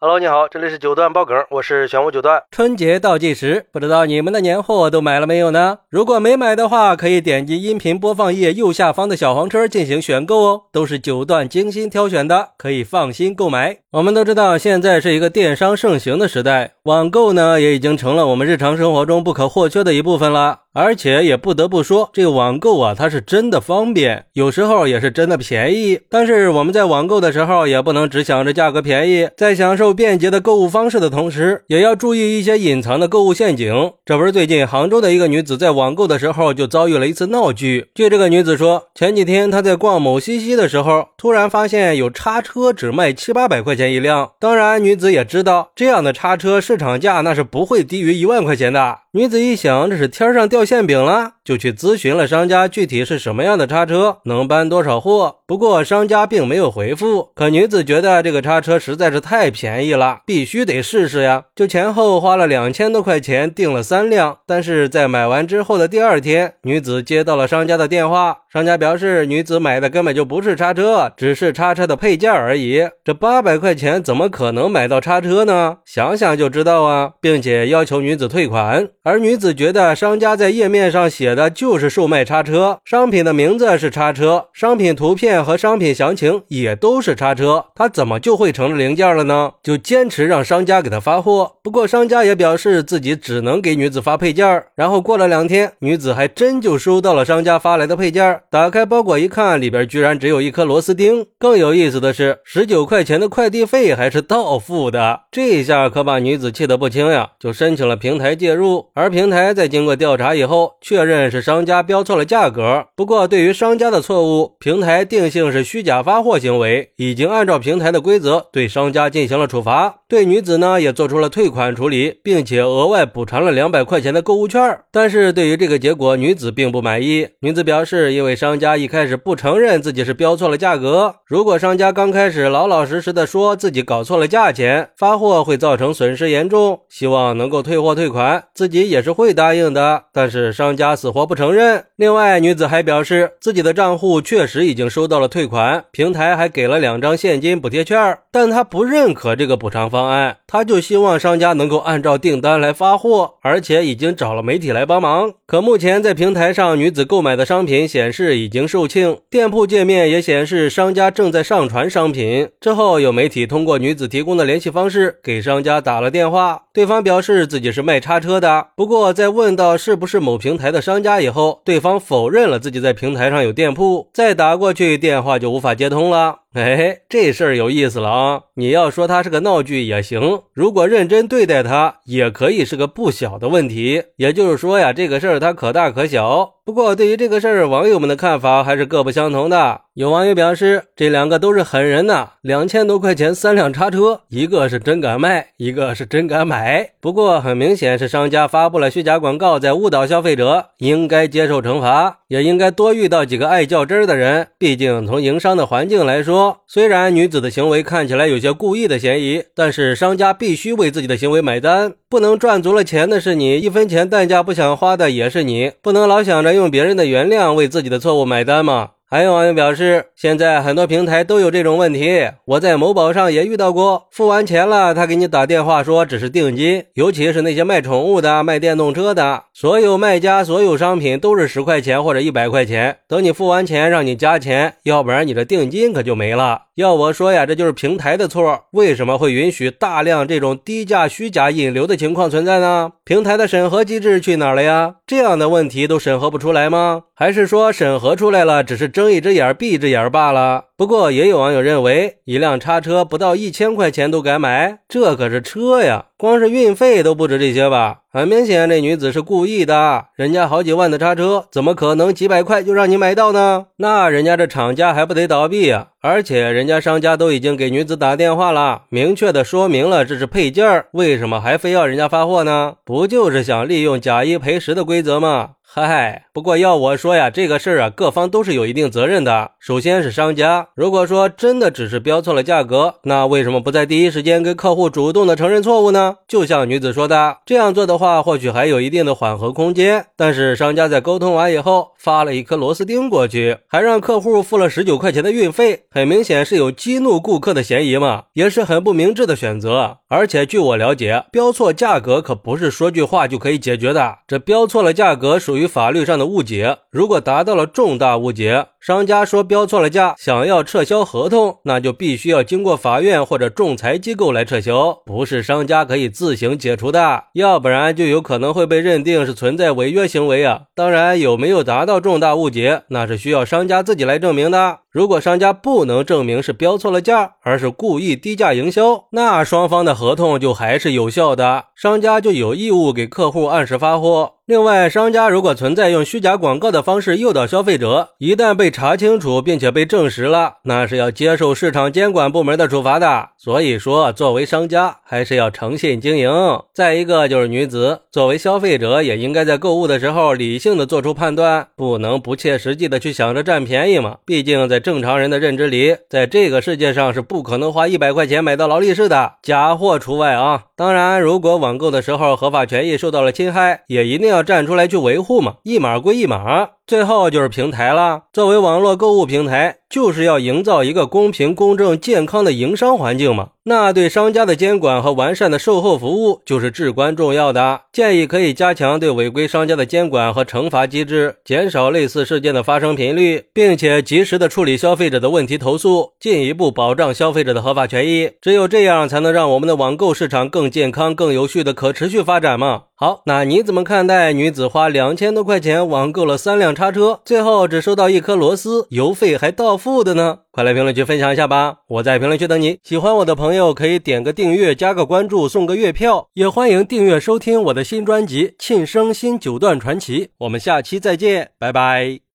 Hello，你好，这里是九段爆梗，我是玄武九段。春节倒计时，不知道你们的年货都买了没有呢？如果没买的话，可以点击音频播放页右下方的小黄车进行选购哦，都是九段精心挑选的，可以放心购买。我们都知道，现在是一个电商盛行的时代，网购呢也已经成了我们日常生活中不可或缺的一部分了。而且也不得不说，这个网购啊，它是真的方便，有时候也是真的便宜。但是我们在网购的时候，也不能只想着价格便宜，在享受便捷的购物方式的同时，也要注意一些隐藏的购物陷阱。这不是最近杭州的一个女子在网购的时候就遭遇了一次闹剧。据这个女子说，前几天她在逛某西西的时候，突然发现有叉车只卖七八百块钱一辆。当然，女子也知道这样的叉车市场价那是不会低于一万块钱的。女子一想，这是天上掉馅饼了，就去咨询了商家，具体是什么样的叉车，能搬多少货。不过商家并没有回复。可女子觉得这个叉车实在是太便宜了，必须得试试呀，就前后花了两千多块钱订了三辆。但是在买完之后的第二天，女子接到了商家的电话，商家表示女子买的根本就不是叉车，只是叉车的配件而已。这八百块钱怎么可能买到叉车呢？想想就知道啊，并且要求女子退款。而女子觉得商家在页面上写的就是售卖叉车，商品的名字是叉车，商品图片和商品详情也都是叉车，她怎么就会成了零件了呢？就坚持让商家给她发货。不过商家也表示自己只能给女子发配件。然后过了两天，女子还真就收到了商家发来的配件，打开包裹一看，里边居然只有一颗螺丝钉。更有意思的是，十九块钱的快递费还是到付的，这一下可把女子气得不轻呀，就申请了平台介入。而平台在经过调查以后，确认是商家标错了价格。不过，对于商家的错误，平台定性是虚假发货行为，已经按照平台的规则对商家进行了处罚。对女子呢，也做出了退款处理，并且额外补偿了两百块钱的购物券。但是对于这个结果，女子并不满意。女子表示，因为为商家一开始不承认自己是标错了价格，如果商家刚开始老老实实的说自己搞错了价钱，发货会造成损失严重，希望能够退货退款，自己。也是会答应的，但是商家死活不承认。另外，女子还表示自己的账户确实已经收到了退款，平台还给了两张现金补贴券，但她不认可这个补偿方案，她就希望商家能够按照订单来发货，而且已经找了媒体来帮忙。可目前在平台上，女子购买的商品显示是已经售罄，店铺界面也显示商家正在上传商品。之后，有媒体通过女子提供的联系方式给商家打了电话，对方表示自己是卖叉车的。不过，在问到是不是某平台的商家以后，对方否认了自己在平台上有店铺，再打过去电话就无法接通了。哎，这事儿有意思了啊！你要说他是个闹剧也行，如果认真对待他，也可以是个不小的问题。也就是说呀，这个事儿它可大可小。不过，对于这个事儿，网友们的看法还是各不相同的。有网友表示，这两个都是狠人呐，两千多块钱三辆叉车，一个是真敢卖，一个是真敢买。不过，很明显是商家发布了虚假广告，在误导消费者，应该接受惩罚，也应该多遇到几个爱较真儿的人。毕竟，从营商的环境来说，虽然女子的行为看起来有些故意的嫌疑，但是商家必须为自己的行为买单，不能赚足了钱的是你，一分钱代价不想花的也是你，不能老想着。用别人的原谅为自己的错误买单吗？还有网友表示，现在很多平台都有这种问题，我在某宝上也遇到过，付完钱了，他给你打电话说只是定金，尤其是那些卖宠物的、卖电动车的，所有卖家所有商品都是十块钱或者一百块钱，等你付完钱让你加钱，要不然你的定金可就没了。要我说呀，这就是平台的错，为什么会允许大量这种低价虚假引流的情况存在呢？平台的审核机制去哪儿了呀？这样的问题都审核不出来吗？还是说审核出来了，只是睁一只眼闭一只眼罢了？不过也有网友认为，一辆叉车不到一千块钱都敢买，这可是车呀，光是运费都不止这些吧？很明显，这女子是故意的，人家好几万的叉车，怎么可能几百块就让你买到呢？那人家这厂家还不得倒闭啊？而且人家商家都已经给女子打电话了，明确的说明了这是配件，为什么还非要人家发货呢？不就是想利用假一赔十的规则吗？嗨，不过要我说呀，这个事儿啊，各方都是有一定责任的。首先是商家，如果说真的只是标错了价格，那为什么不在第一时间跟客户主动的承认错误呢？就像女子说的，这样做的话，或许还有一定的缓和空间。但是商家在沟通完以后，发了一颗螺丝钉过去，还让客户付了十九块钱的运费，很明显是有激怒顾客的嫌疑嘛，也是很不明智的选择。而且据我了解，标错价格可不是说句话就可以解决的，这标错了价格属于法律上的误解，如果达到了重大误解。商家说标错了价，想要撤销合同，那就必须要经过法院或者仲裁机构来撤销，不是商家可以自行解除的，要不然就有可能会被认定是存在违约行为啊。当然，有没有达到重大误解，那是需要商家自己来证明的。如果商家不能证明是标错了价，而是故意低价营销，那双方的合同就还是有效的，商家就有义务给客户按时发货。另外，商家如果存在用虚假广告的方式诱导消费者，一旦被查清楚并且被证实了，那是要接受市场监管部门的处罚的。所以说，作为商家还是要诚信经营。再一个就是女子作为消费者，也应该在购物的时候理性的做出判断，不能不切实际的去想着占便宜嘛。毕竟在正常人的认知里，在这个世界上是不可能花一百块钱买到劳力士的，假货除外啊。当然，如果网购的时候合法权益受到了侵害，也一定要。要站出来去维护嘛，一码归一码。最后就是平台了，作为网络购物平台，就是要营造一个公平、公正、健康的营商环境嘛。那对商家的监管和完善的售后服务就是至关重要的。建议可以加强对违规商家的监管和惩罚机制，减少类似事件的发生频率，并且及时的处理消费者的问题投诉，进一步保障消费者的合法权益。只有这样，才能让我们的网购市场更健康、更有序的可持续发展嘛。好，那你怎么看待女子花两千多块钱网购了三辆？叉车最后只收到一颗螺丝，邮费还到付的呢！快来评论区分享一下吧，我在评论区等你。喜欢我的朋友可以点个订阅，加个关注，送个月票，也欢迎订阅收听我的新专辑《庆生新九段传奇》。我们下期再见，拜拜。